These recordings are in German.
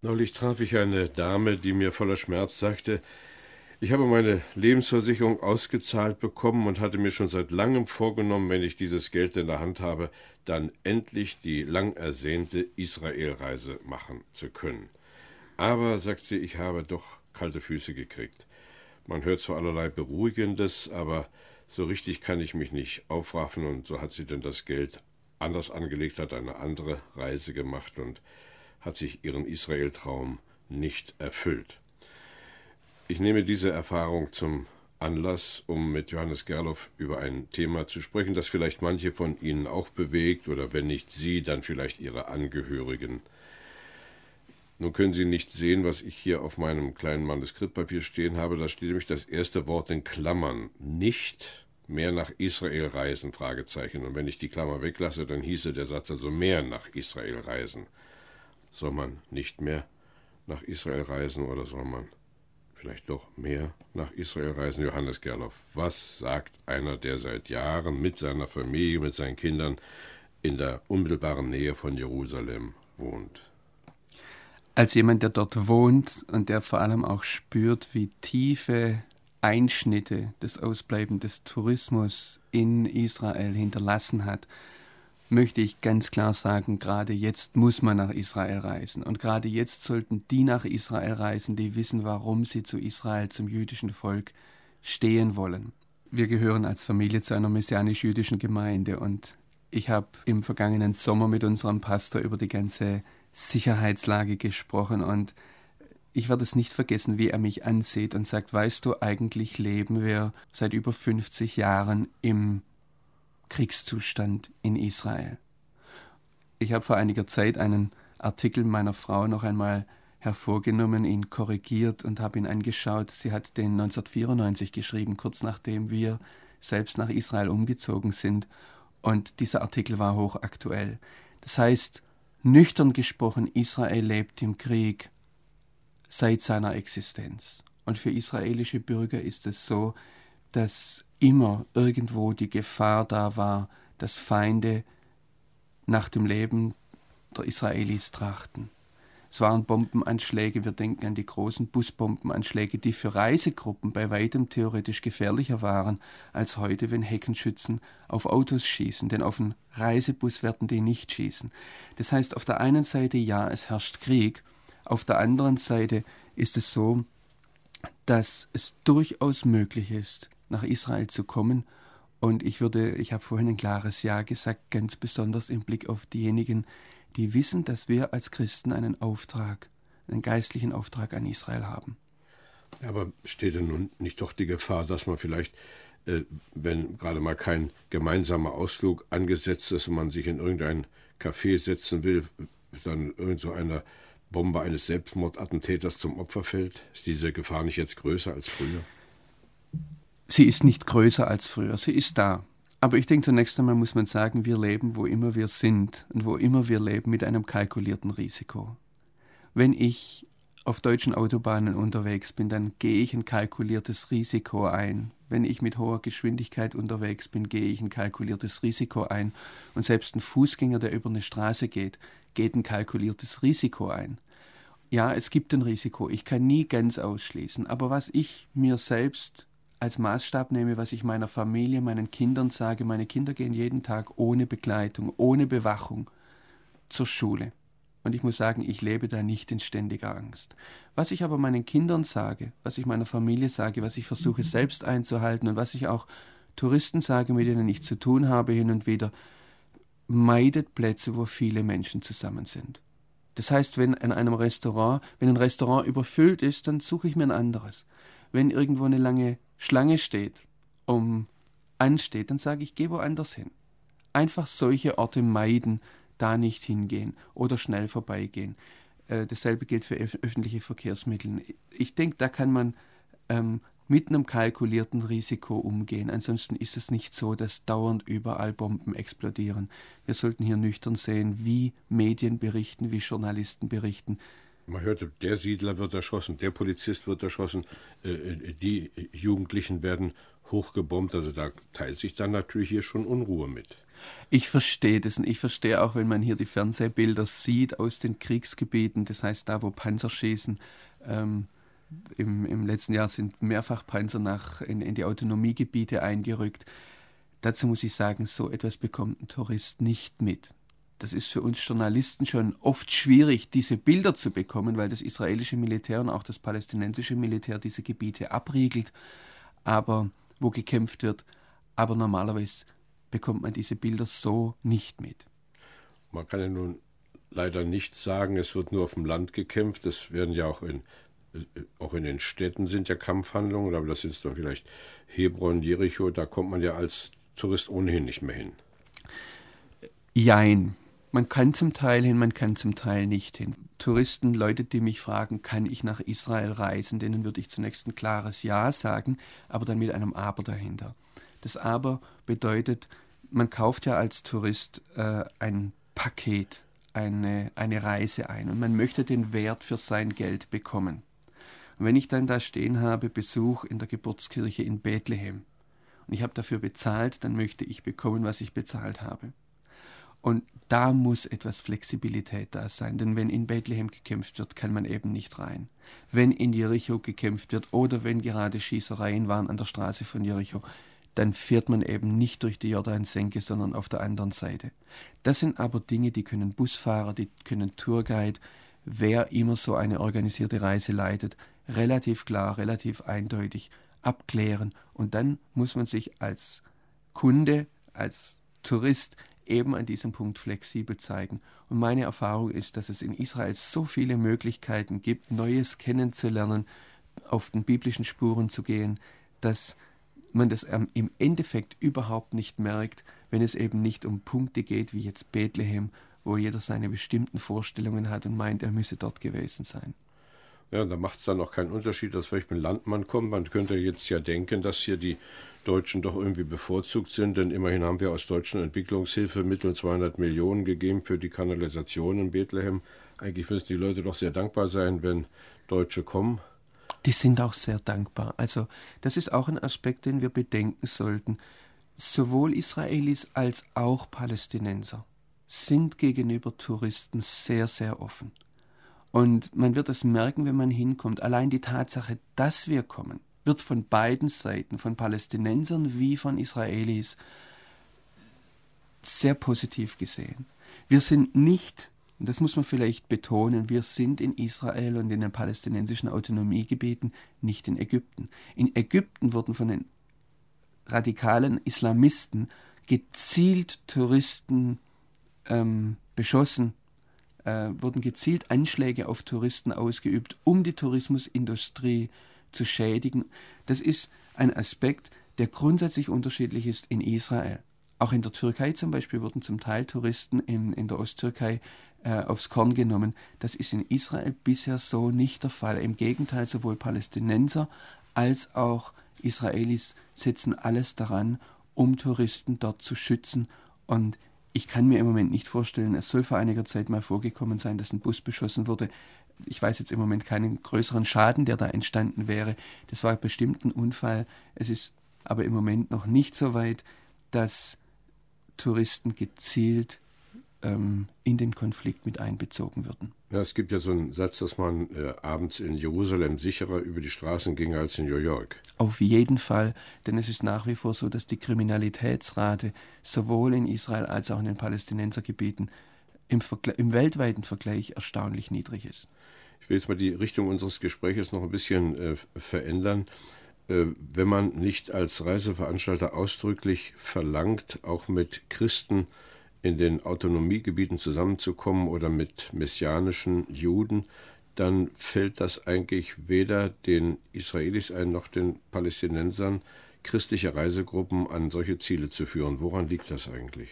Neulich traf ich eine Dame, die mir voller Schmerz sagte, ich habe meine Lebensversicherung ausgezahlt bekommen und hatte mir schon seit langem vorgenommen, wenn ich dieses Geld in der Hand habe, dann endlich die lang ersehnte Israelreise machen zu können. Aber, sagt sie, ich habe doch kalte Füße gekriegt. Man hört zwar allerlei Beruhigendes, aber so richtig kann ich mich nicht aufraffen und so hat sie denn das Geld anders angelegt, hat eine andere Reise gemacht und hat sich ihren Israel-Traum nicht erfüllt. Ich nehme diese Erfahrung zum Anlass, um mit Johannes Gerloff über ein Thema zu sprechen, das vielleicht manche von Ihnen auch bewegt oder wenn nicht Sie, dann vielleicht Ihre Angehörigen. Nun können Sie nicht sehen, was ich hier auf meinem kleinen Manuskriptpapier stehen habe. Da steht nämlich das erste Wort in Klammern. Nicht mehr nach Israel reisen? Fragezeichen. Und wenn ich die Klammer weglasse, dann hieße der Satz also mehr nach Israel reisen. Soll man nicht mehr nach Israel reisen oder soll man vielleicht doch mehr nach Israel reisen? Johannes Gerloff, was sagt einer, der seit Jahren mit seiner Familie, mit seinen Kindern in der unmittelbaren Nähe von Jerusalem wohnt? Als jemand, der dort wohnt und der vor allem auch spürt, wie tiefe Einschnitte des Ausbleiben des Tourismus in Israel hinterlassen hat, möchte ich ganz klar sagen, gerade jetzt muss man nach Israel reisen. Und gerade jetzt sollten die nach Israel reisen, die wissen, warum sie zu Israel, zum jüdischen Volk stehen wollen. Wir gehören als Familie zu einer messianisch-jüdischen Gemeinde und ich habe im vergangenen Sommer mit unserem Pastor über die ganze Sicherheitslage gesprochen und ich werde es nicht vergessen, wie er mich ansieht und sagt, weißt du, eigentlich leben wir seit über 50 Jahren im Kriegszustand in Israel. Ich habe vor einiger Zeit einen Artikel meiner Frau noch einmal hervorgenommen, ihn korrigiert und habe ihn angeschaut. Sie hat den 1994 geschrieben, kurz nachdem wir selbst nach Israel umgezogen sind. Und dieser Artikel war hochaktuell. Das heißt, nüchtern gesprochen, Israel lebt im Krieg seit seiner Existenz. Und für israelische Bürger ist es so, dass immer irgendwo die Gefahr da war, dass Feinde nach dem Leben der Israelis trachten. Es waren Bombenanschläge, wir denken an die großen Busbombenanschläge, die für Reisegruppen bei weitem theoretisch gefährlicher waren als heute, wenn Heckenschützen auf Autos schießen, denn auf einen Reisebus werden die nicht schießen. Das heißt, auf der einen Seite ja, es herrscht Krieg, auf der anderen Seite ist es so, dass es durchaus möglich ist, nach Israel zu kommen. Und ich würde, ich habe vorhin ein klares Ja gesagt, ganz besonders im Blick auf diejenigen, die wissen, dass wir als Christen einen Auftrag, einen geistlichen Auftrag an Israel haben. Aber steht denn nun nicht doch die Gefahr, dass man vielleicht, äh, wenn gerade mal kein gemeinsamer Ausflug angesetzt ist und man sich in irgendein Café setzen will, dann irgend so einer Bombe eines Selbstmordattentäters zum Opfer fällt? Ist diese Gefahr nicht jetzt größer als früher? Sie ist nicht größer als früher, sie ist da. Aber ich denke, zunächst einmal muss man sagen, wir leben, wo immer wir sind und wo immer wir leben, mit einem kalkulierten Risiko. Wenn ich auf deutschen Autobahnen unterwegs bin, dann gehe ich ein kalkuliertes Risiko ein. Wenn ich mit hoher Geschwindigkeit unterwegs bin, gehe ich ein kalkuliertes Risiko ein. Und selbst ein Fußgänger, der über eine Straße geht, geht ein kalkuliertes Risiko ein. Ja, es gibt ein Risiko. Ich kann nie ganz ausschließen. Aber was ich mir selbst als Maßstab nehme, was ich meiner Familie, meinen Kindern sage, meine Kinder gehen jeden Tag ohne Begleitung, ohne Bewachung zur Schule. Und ich muss sagen, ich lebe da nicht in ständiger Angst. Was ich aber meinen Kindern sage, was ich meiner Familie sage, was ich versuche selbst einzuhalten und was ich auch Touristen sage, mit denen ich zu tun habe hin und wieder, meidet Plätze, wo viele Menschen zusammen sind. Das heißt, wenn in einem Restaurant, wenn ein Restaurant überfüllt ist, dann suche ich mir ein anderes. Wenn irgendwo eine lange Schlange steht, um ansteht, dann sage ich, geh woanders hin. Einfach solche Orte meiden, da nicht hingehen oder schnell vorbeigehen. Äh, dasselbe gilt für öffentliche Verkehrsmittel. Ich denke, da kann man ähm, mit einem kalkulierten Risiko umgehen. Ansonsten ist es nicht so, dass dauernd überall Bomben explodieren. Wir sollten hier nüchtern sehen, wie Medien berichten, wie Journalisten berichten. Man hörte, der Siedler wird erschossen, der Polizist wird erschossen, äh, äh, die Jugendlichen werden hochgebombt. Also da teilt sich dann natürlich hier schon Unruhe mit. Ich verstehe das und ich verstehe auch, wenn man hier die Fernsehbilder sieht aus den Kriegsgebieten, das heißt da, wo Panzer schießen. Ähm, im, Im letzten Jahr sind mehrfach Panzer nach, in, in die Autonomiegebiete eingerückt. Dazu muss ich sagen, so etwas bekommt ein Tourist nicht mit. Das ist für uns Journalisten schon oft schwierig, diese Bilder zu bekommen, weil das israelische Militär und auch das palästinensische Militär diese Gebiete abriegelt, aber wo gekämpft wird. Aber normalerweise bekommt man diese Bilder so nicht mit. Man kann ja nun leider nicht sagen, es wird nur auf dem Land gekämpft. Es werden ja auch in, auch in den Städten sind ja Kampfhandlungen, aber das sind dann vielleicht Hebron, Jericho, da kommt man ja als Tourist ohnehin nicht mehr hin. Jein. Man kann zum Teil hin, man kann zum Teil nicht hin. Touristen, Leute, die mich fragen, kann ich nach Israel reisen, denen würde ich zunächst ein klares Ja sagen, aber dann mit einem Aber dahinter. Das Aber bedeutet, man kauft ja als Tourist äh, ein Paket, eine, eine Reise ein und man möchte den Wert für sein Geld bekommen. Und wenn ich dann da stehen habe, Besuch in der Geburtskirche in Bethlehem und ich habe dafür bezahlt, dann möchte ich bekommen, was ich bezahlt habe. Und da muss etwas Flexibilität da sein, denn wenn in Bethlehem gekämpft wird, kann man eben nicht rein. Wenn in Jericho gekämpft wird oder wenn gerade Schießereien waren an der Straße von Jericho, dann fährt man eben nicht durch die Jordansenke, sondern auf der anderen Seite. Das sind aber Dinge, die können Busfahrer, die können Tourguide, wer immer so eine organisierte Reise leitet, relativ klar, relativ eindeutig abklären. Und dann muss man sich als Kunde, als Tourist eben an diesem Punkt flexibel zeigen. Und meine Erfahrung ist, dass es in Israel so viele Möglichkeiten gibt, Neues kennenzulernen, auf den biblischen Spuren zu gehen, dass man das ähm, im Endeffekt überhaupt nicht merkt, wenn es eben nicht um Punkte geht wie jetzt Bethlehem, wo jeder seine bestimmten Vorstellungen hat und meint, er müsse dort gewesen sein. Ja, da macht es dann auch keinen Unterschied, dass vielleicht ein Landmann kommt. Man könnte jetzt ja denken, dass hier die Deutschen doch irgendwie bevorzugt sind, denn immerhin haben wir aus deutschen Entwicklungshilfemitteln 200 Millionen gegeben für die Kanalisation in Bethlehem. Eigentlich müssen die Leute doch sehr dankbar sein, wenn Deutsche kommen die sind auch sehr dankbar. Also das ist auch ein Aspekt, den wir bedenken sollten. Sowohl Israelis als auch Palästinenser sind gegenüber Touristen sehr, sehr offen. Und man wird es merken, wenn man hinkommt. Allein die Tatsache, dass wir kommen, wird von beiden Seiten, von Palästinensern wie von Israelis, sehr positiv gesehen. Wir sind nicht und das muss man vielleicht betonen, wir sind in Israel und in den palästinensischen Autonomiegebieten, nicht in Ägypten. In Ägypten wurden von den radikalen Islamisten gezielt Touristen ähm, beschossen, äh, wurden gezielt Anschläge auf Touristen ausgeübt, um die Tourismusindustrie zu schädigen. Das ist ein Aspekt, der grundsätzlich unterschiedlich ist in Israel. Auch in der Türkei zum Beispiel wurden zum Teil Touristen in, in der Osttürkei äh, aufs Korn genommen. Das ist in Israel bisher so nicht der Fall. Im Gegenteil, sowohl Palästinenser als auch Israelis setzen alles daran, um Touristen dort zu schützen. Und ich kann mir im Moment nicht vorstellen, es soll vor einiger Zeit mal vorgekommen sein, dass ein Bus beschossen wurde. Ich weiß jetzt im Moment keinen größeren Schaden, der da entstanden wäre. Das war bestimmt ein Unfall. Es ist aber im Moment noch nicht so weit, dass Touristen gezielt ähm, in den Konflikt mit einbezogen würden. Ja, es gibt ja so einen Satz, dass man äh, abends in Jerusalem sicherer über die Straßen ging als in New York. Auf jeden Fall, denn es ist nach wie vor so, dass die Kriminalitätsrate sowohl in Israel als auch in den Palästinensergebieten im, im weltweiten Vergleich erstaunlich niedrig ist. Ich will jetzt mal die Richtung unseres Gesprächs noch ein bisschen äh, verändern. Äh, wenn man nicht als Reiseveranstalter ausdrücklich verlangt, auch mit Christen in den Autonomiegebieten zusammenzukommen oder mit messianischen Juden, dann fällt das eigentlich weder den Israelis ein noch den Palästinensern, christliche Reisegruppen an solche Ziele zu führen. Woran liegt das eigentlich?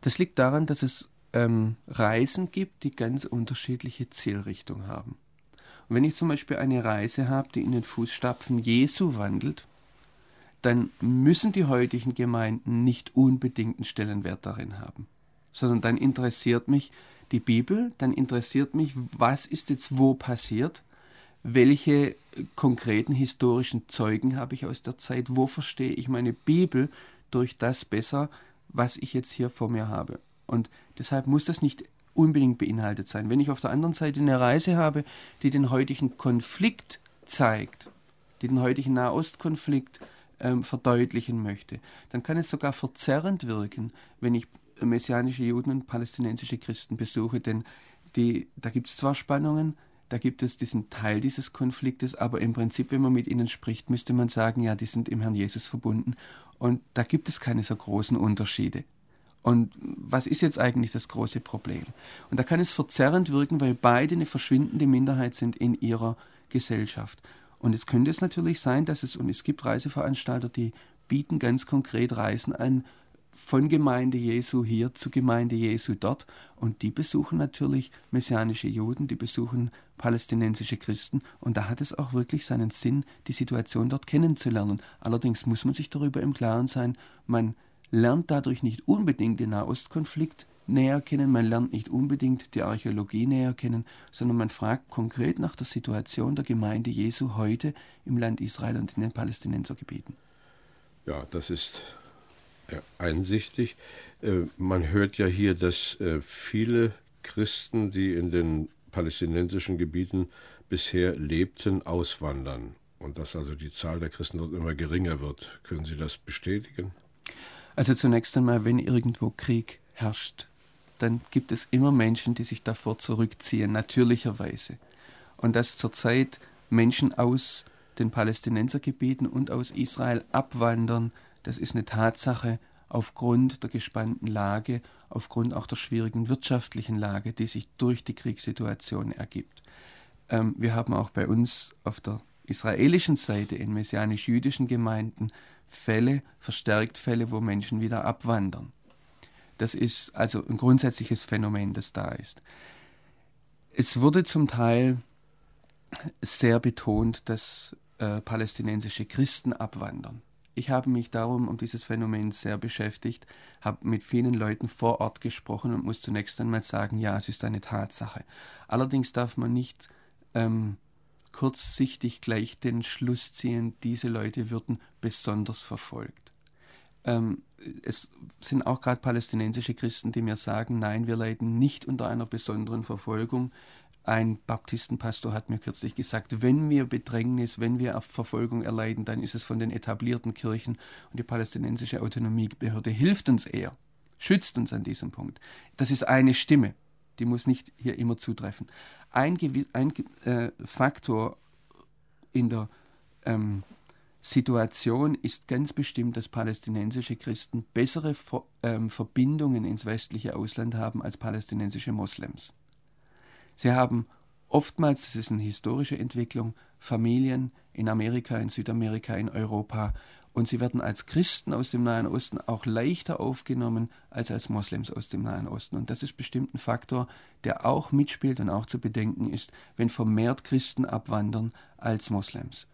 Das liegt daran, dass es ähm, Reisen gibt, die ganz unterschiedliche Zielrichtungen haben. Und wenn ich zum Beispiel eine Reise habe, die in den Fußstapfen Jesu wandelt, dann müssen die heutigen Gemeinden nicht unbedingt einen Stellenwert darin haben, sondern dann interessiert mich die Bibel, dann interessiert mich, was ist jetzt wo passiert, welche konkreten historischen Zeugen habe ich aus der Zeit, wo verstehe ich meine Bibel durch das besser, was ich jetzt hier vor mir habe. Und deshalb muss das nicht unbedingt beinhaltet sein. Wenn ich auf der anderen Seite eine Reise habe, die den heutigen Konflikt zeigt, die den heutigen Nahostkonflikt ähm, verdeutlichen möchte, dann kann es sogar verzerrend wirken, wenn ich messianische Juden und palästinensische Christen besuche, denn die, da gibt es zwar Spannungen, da gibt es diesen Teil dieses Konfliktes, aber im Prinzip, wenn man mit ihnen spricht, müsste man sagen, ja, die sind im Herrn Jesus verbunden und da gibt es keine so großen Unterschiede. Und was ist jetzt eigentlich das große Problem? Und da kann es verzerrend wirken, weil beide eine verschwindende Minderheit sind in ihrer Gesellschaft. Und jetzt könnte es natürlich sein, dass es, und es gibt Reiseveranstalter, die bieten ganz konkret Reisen an, von Gemeinde Jesu hier zu Gemeinde Jesu dort. Und die besuchen natürlich messianische Juden, die besuchen palästinensische Christen. Und da hat es auch wirklich seinen Sinn, die Situation dort kennenzulernen. Allerdings muss man sich darüber im Klaren sein, man lernt dadurch nicht unbedingt den Nahostkonflikt näher kennen, man lernt nicht unbedingt die Archäologie näher kennen, sondern man fragt konkret nach der Situation der Gemeinde Jesu heute im Land Israel und in den Palästinensergebieten. Ja, das ist einsichtig. Äh, man hört ja hier, dass äh, viele Christen, die in den palästinensischen Gebieten bisher lebten, auswandern und dass also die Zahl der Christen dort immer geringer wird. Können Sie das bestätigen? Also zunächst einmal, wenn irgendwo Krieg herrscht, dann gibt es immer Menschen, die sich davor zurückziehen, natürlicherweise. Und dass zurzeit Menschen aus den Palästinensergebieten und aus Israel abwandern, das ist eine Tatsache aufgrund der gespannten Lage, aufgrund auch der schwierigen wirtschaftlichen Lage, die sich durch die Kriegssituation ergibt. Ähm, wir haben auch bei uns auf der israelischen Seite in messianisch-jüdischen Gemeinden Fälle, verstärkt Fälle, wo Menschen wieder abwandern. Das ist also ein grundsätzliches Phänomen, das da ist. Es wurde zum Teil sehr betont, dass äh, palästinensische Christen abwandern. Ich habe mich darum um dieses Phänomen sehr beschäftigt, habe mit vielen Leuten vor Ort gesprochen und muss zunächst einmal sagen, ja, es ist eine Tatsache. Allerdings darf man nicht ähm, kurzsichtig gleich den Schluss ziehen, diese Leute würden besonders verfolgt. Ähm, es sind auch gerade palästinensische Christen, die mir sagen, nein, wir leiden nicht unter einer besonderen Verfolgung. Ein Baptistenpastor hat mir kürzlich gesagt, wenn wir Bedrängnis, wenn wir Verfolgung erleiden, dann ist es von den etablierten Kirchen und die palästinensische Autonomiebehörde hilft uns eher, schützt uns an diesem Punkt. Das ist eine Stimme, die muss nicht hier immer zutreffen ein, ein äh, Faktor in der ähm, Situation ist ganz bestimmt, dass palästinensische Christen bessere Ver ähm, Verbindungen ins westliche Ausland haben als palästinensische Moslems. Sie haben oftmals, das ist eine historische Entwicklung, Familien in Amerika, in Südamerika, in Europa und sie werden als Christen aus dem Nahen Osten auch leichter aufgenommen als als Moslems aus dem Nahen Osten. Und das ist bestimmt ein Faktor, der auch mitspielt und auch zu bedenken ist, wenn vermehrt Christen abwandern als Moslems.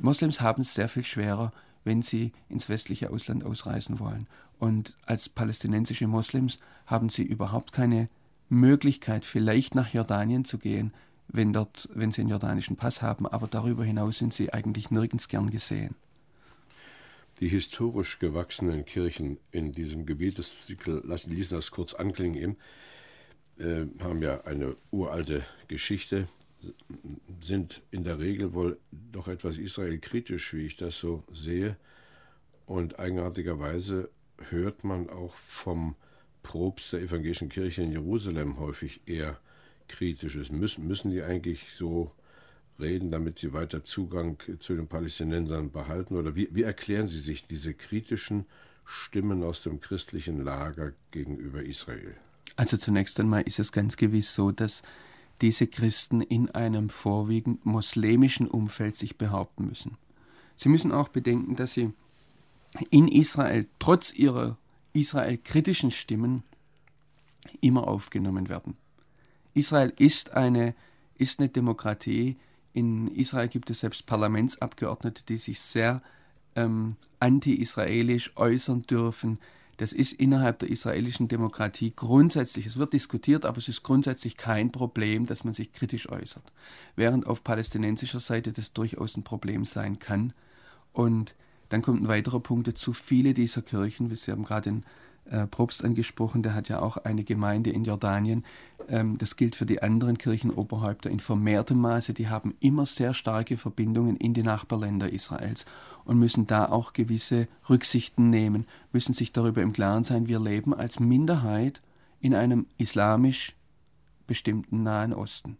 Moslems haben es sehr viel schwerer, wenn sie ins westliche Ausland ausreisen wollen. Und als palästinensische Moslems haben sie überhaupt keine Möglichkeit, vielleicht nach Jordanien zu gehen, wenn, dort, wenn sie einen jordanischen Pass haben, aber darüber hinaus sind sie eigentlich nirgends gern gesehen die historisch gewachsenen Kirchen in diesem Gebiet, das, ließen das kurz anklingen eben, äh, haben ja eine uralte Geschichte, sind in der Regel wohl doch etwas israelkritisch, wie ich das so sehe. Und eigenartigerweise hört man auch vom Propst der evangelischen Kirche in Jerusalem häufig eher kritisches. Müssen, müssen die eigentlich so reden, damit sie weiter Zugang zu den Palästinensern behalten? Oder wie, wie erklären Sie sich diese kritischen Stimmen aus dem christlichen Lager gegenüber Israel? Also zunächst einmal ist es ganz gewiss so, dass diese Christen in einem vorwiegend muslimischen Umfeld sich behaupten müssen. Sie müssen auch bedenken, dass sie in Israel trotz ihrer israelkritischen Stimmen immer aufgenommen werden. Israel ist eine, ist eine Demokratie. In Israel gibt es selbst Parlamentsabgeordnete, die sich sehr ähm, anti-israelisch äußern dürfen. Das ist innerhalb der israelischen Demokratie grundsätzlich, es wird diskutiert, aber es ist grundsätzlich kein Problem, dass man sich kritisch äußert. Während auf palästinensischer Seite das durchaus ein Problem sein kann. Und dann kommt ein weiterer Punkt dazu. Viele dieser Kirchen, Sie haben gerade den äh, Probst angesprochen, der hat ja auch eine Gemeinde in Jordanien. Ähm, das gilt für die anderen Kirchenoberhäupter in vermehrtem Maße. Die haben immer sehr starke Verbindungen in die Nachbarländer Israels und müssen da auch gewisse Rücksichten nehmen, müssen sich darüber im Klaren sein, wir leben als Minderheit in einem islamisch bestimmten Nahen Osten.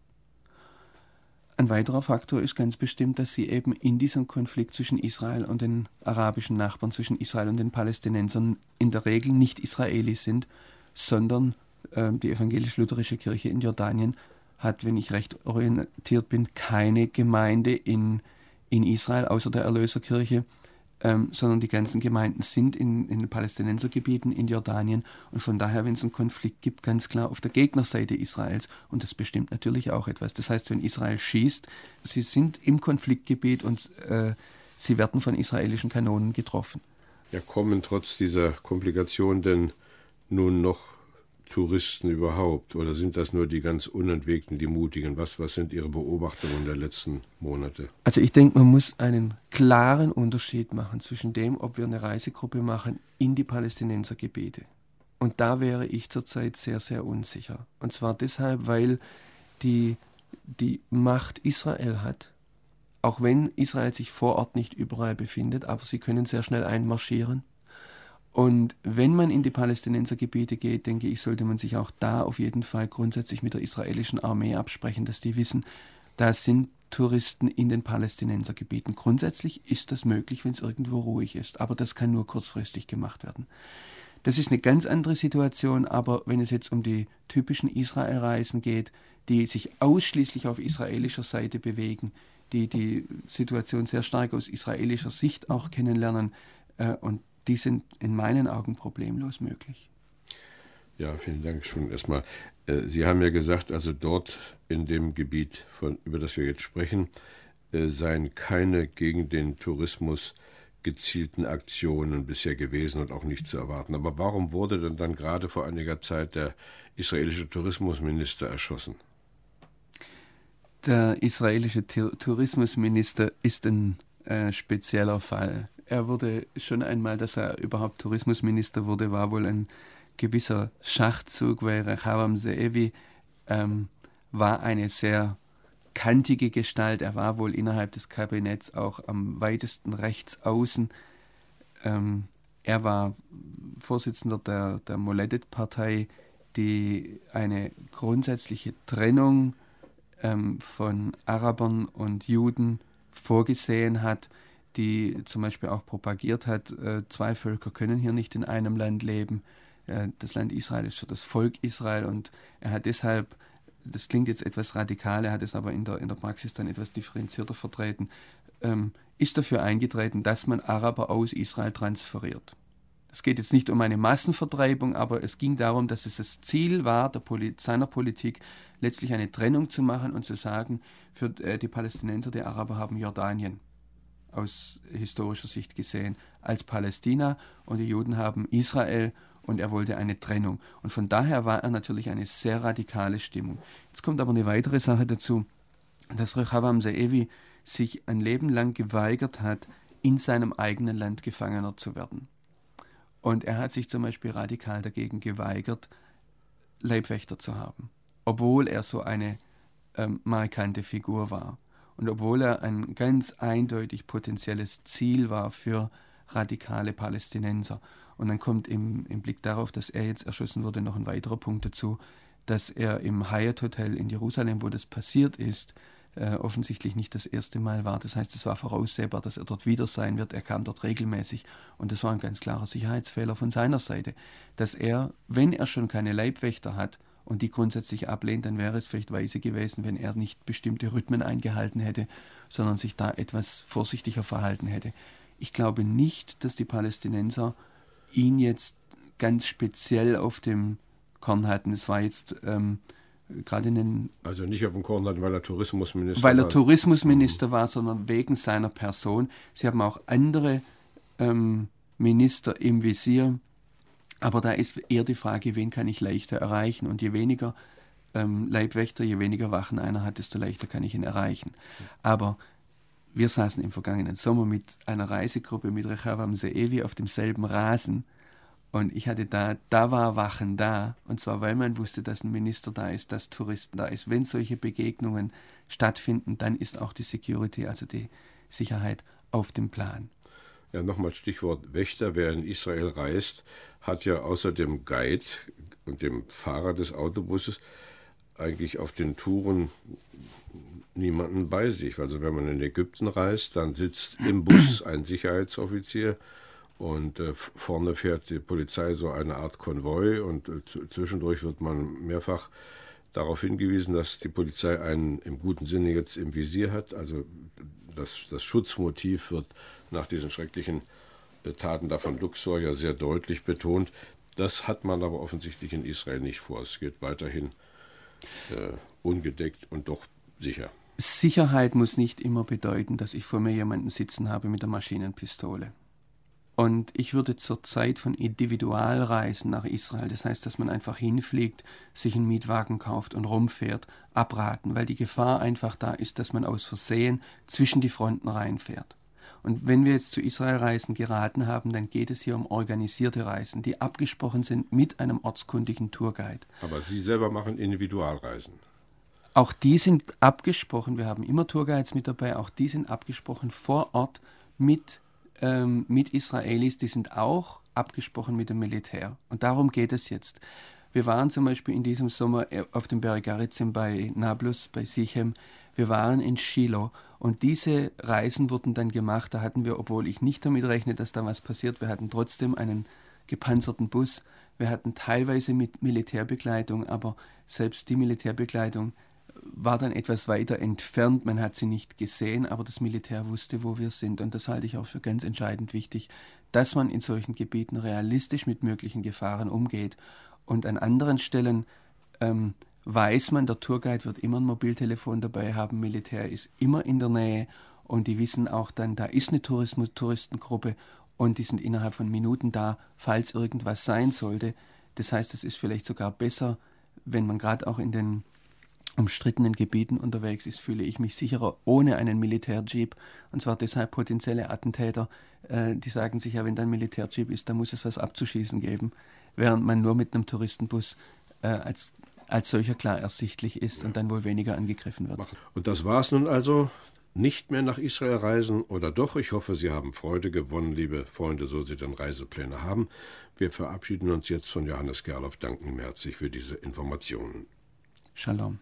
Ein weiterer Faktor ist ganz bestimmt, dass sie eben in diesem Konflikt zwischen Israel und den arabischen Nachbarn, zwischen Israel und den Palästinensern in der Regel nicht Israelis sind, sondern die evangelisch-lutherische Kirche in Jordanien hat, wenn ich recht orientiert bin, keine Gemeinde in, in Israel außer der Erlöserkirche ähm, sondern die ganzen Gemeinden sind in, in den Palästinensergebieten in Jordanien und von daher, wenn es einen Konflikt gibt, ganz klar auf der Gegnerseite Israels und das bestimmt natürlich auch etwas. Das heißt, wenn Israel schießt, sie sind im Konfliktgebiet und äh, sie werden von israelischen Kanonen getroffen. Ja, kommen trotz dieser Komplikation denn nun noch Touristen überhaupt? Oder sind das nur die ganz Unentwegten, die Mutigen? Was, was sind Ihre Beobachtungen der letzten Monate? Also ich denke, man muss einen klaren Unterschied machen zwischen dem, ob wir eine Reisegruppe machen in die Palästinensergebiete. Und da wäre ich zurzeit sehr, sehr unsicher. Und zwar deshalb, weil die, die Macht Israel hat, auch wenn Israel sich vor Ort nicht überall befindet, aber sie können sehr schnell einmarschieren und wenn man in die Palästinensergebiete geht, denke ich, sollte man sich auch da auf jeden Fall grundsätzlich mit der israelischen Armee absprechen, dass die wissen, da sind Touristen in den Palästinensergebieten. Grundsätzlich ist das möglich, wenn es irgendwo ruhig ist, aber das kann nur kurzfristig gemacht werden. Das ist eine ganz andere Situation, aber wenn es jetzt um die typischen Israelreisen geht, die sich ausschließlich auf israelischer Seite bewegen, die die Situation sehr stark aus israelischer Sicht auch kennenlernen äh, und die sind in meinen Augen problemlos möglich. Ja, vielen Dank schon erstmal. Äh, Sie haben ja gesagt, also dort in dem Gebiet, von, über das wir jetzt sprechen, äh, seien keine gegen den Tourismus gezielten Aktionen bisher gewesen und auch nicht zu erwarten. Aber warum wurde denn dann gerade vor einiger Zeit der israelische Tourismusminister erschossen? Der israelische Tourismusminister ist ein äh, spezieller Fall. Er wurde schon einmal, dass er überhaupt Tourismusminister wurde, war wohl ein gewisser Schachzug, weil Rechavam Zeevi ähm, war eine sehr kantige Gestalt. Er war wohl innerhalb des Kabinetts auch am weitesten rechts außen. Ähm, er war Vorsitzender der, der Moledet-Partei, die eine grundsätzliche Trennung ähm, von Arabern und Juden vorgesehen hat die zum Beispiel auch propagiert hat, äh, zwei Völker können hier nicht in einem Land leben. Äh, das Land Israel ist für das Volk Israel und er hat deshalb, das klingt jetzt etwas radikal, er hat es aber in der, in der Praxis dann etwas differenzierter vertreten, ähm, ist dafür eingetreten, dass man Araber aus Israel transferiert. Es geht jetzt nicht um eine Massenvertreibung, aber es ging darum, dass es das Ziel war, Poli seiner Politik letztlich eine Trennung zu machen und zu sagen, für äh, die Palästinenser, die Araber haben Jordanien aus historischer Sicht gesehen als Palästina und die Juden haben Israel und er wollte eine Trennung. Und von daher war er natürlich eine sehr radikale Stimmung. Jetzt kommt aber eine weitere Sache dazu, dass Rechavam Zeevi sich ein Leben lang geweigert hat, in seinem eigenen Land Gefangener zu werden. Und er hat sich zum Beispiel radikal dagegen geweigert, Leibwächter zu haben, obwohl er so eine ähm, markante Figur war. Und obwohl er ein ganz eindeutig potenzielles Ziel war für radikale Palästinenser. Und dann kommt im, im Blick darauf, dass er jetzt erschossen wurde, noch ein weiterer Punkt dazu, dass er im Hyatt Hotel in Jerusalem, wo das passiert ist, äh, offensichtlich nicht das erste Mal war. Das heißt, es war voraussehbar, dass er dort wieder sein wird. Er kam dort regelmäßig und das war ein ganz klarer Sicherheitsfehler von seiner Seite, dass er, wenn er schon keine Leibwächter hat, und die grundsätzlich ablehnt, dann wäre es vielleicht weise gewesen, wenn er nicht bestimmte Rhythmen eingehalten hätte, sondern sich da etwas vorsichtiger verhalten hätte. Ich glaube nicht, dass die Palästinenser ihn jetzt ganz speziell auf dem Korn hatten. Es war jetzt ähm, gerade in den. Also nicht auf dem Korn hatten, weil er Tourismusminister war. Weil er Tourismusminister mhm. war, sondern wegen seiner Person. Sie haben auch andere ähm, Minister im Visier. Aber da ist eher die Frage, wen kann ich leichter erreichen? Und je weniger ähm, Leibwächter, je weniger Wachen einer hat, desto leichter kann ich ihn erreichen. Aber wir saßen im vergangenen Sommer mit einer Reisegruppe mit Rechavam Seevi auf demselben Rasen und ich hatte da, da war Wachen da. Und zwar, weil man wusste, dass ein Minister da ist, dass Touristen da ist. Wenn solche Begegnungen stattfinden, dann ist auch die Security, also die Sicherheit, auf dem Plan. Ja, nochmal Stichwort Wächter. Wer in Israel reist, hat ja außer dem Guide und dem Fahrer des Autobusses eigentlich auf den Touren niemanden bei sich. Also wenn man in Ägypten reist, dann sitzt im Bus ein Sicherheitsoffizier und äh, vorne fährt die Polizei so eine Art Konvoi und äh, zwischendurch wird man mehrfach darauf hingewiesen, dass die Polizei einen im guten Sinne jetzt im Visier hat. Also das, das Schutzmotiv wird nach diesen schrecklichen Taten da von Luxor ja sehr deutlich betont. Das hat man aber offensichtlich in Israel nicht vor. Es geht weiterhin äh, ungedeckt und doch sicher. Sicherheit muss nicht immer bedeuten, dass ich vor mir jemanden sitzen habe mit der Maschinenpistole. Und ich würde zur Zeit von Individualreisen nach Israel, das heißt, dass man einfach hinfliegt, sich einen Mietwagen kauft und rumfährt, abraten, weil die Gefahr einfach da ist, dass man aus Versehen zwischen die Fronten reinfährt. Und wenn wir jetzt zu Israelreisen geraten haben, dann geht es hier um organisierte Reisen, die abgesprochen sind mit einem ortskundigen Tourguide. Aber Sie selber machen Individualreisen. Auch die sind abgesprochen, wir haben immer Tourguides mit dabei, auch die sind abgesprochen vor Ort mit ähm, mit Israelis, die sind auch abgesprochen mit dem Militär. Und darum geht es jetzt. Wir waren zum Beispiel in diesem Sommer äh, auf dem Berg Garizim bei Nablus, bei Sichem. Wir waren in Shiloh und diese Reisen wurden dann gemacht. Da hatten wir, obwohl ich nicht damit rechne, dass da was passiert, wir hatten trotzdem einen gepanzerten Bus. Wir hatten teilweise mit Militärbegleitung, aber selbst die Militärbegleitung war dann etwas weiter entfernt. Man hat sie nicht gesehen, aber das Militär wusste, wo wir sind. Und das halte ich auch für ganz entscheidend wichtig, dass man in solchen Gebieten realistisch mit möglichen Gefahren umgeht. Und an anderen Stellen ähm, weiß man, der Tourguide wird immer ein Mobiltelefon dabei haben, Militär ist immer in der Nähe und die wissen auch dann, da ist eine Tourismus Touristengruppe und die sind innerhalb von Minuten da, falls irgendwas sein sollte. Das heißt, es ist vielleicht sogar besser, wenn man gerade auch in den umstrittenen Gebieten unterwegs ist, fühle ich mich sicherer ohne einen Militärjeep. Und zwar deshalb potenzielle Attentäter, äh, die sagen sich ja, wenn da ein Militärjeep ist, dann muss es was abzuschießen geben, während man nur mit einem Touristenbus äh, als, als solcher klar ersichtlich ist ja. und dann wohl weniger angegriffen wird. Und das war es nun also. Nicht mehr nach Israel reisen oder doch? Ich hoffe, Sie haben Freude gewonnen, liebe Freunde, so Sie dann Reisepläne haben. Wir verabschieden uns jetzt von Johannes Gerloff, danken ihm herzlich für diese Informationen. Shalom.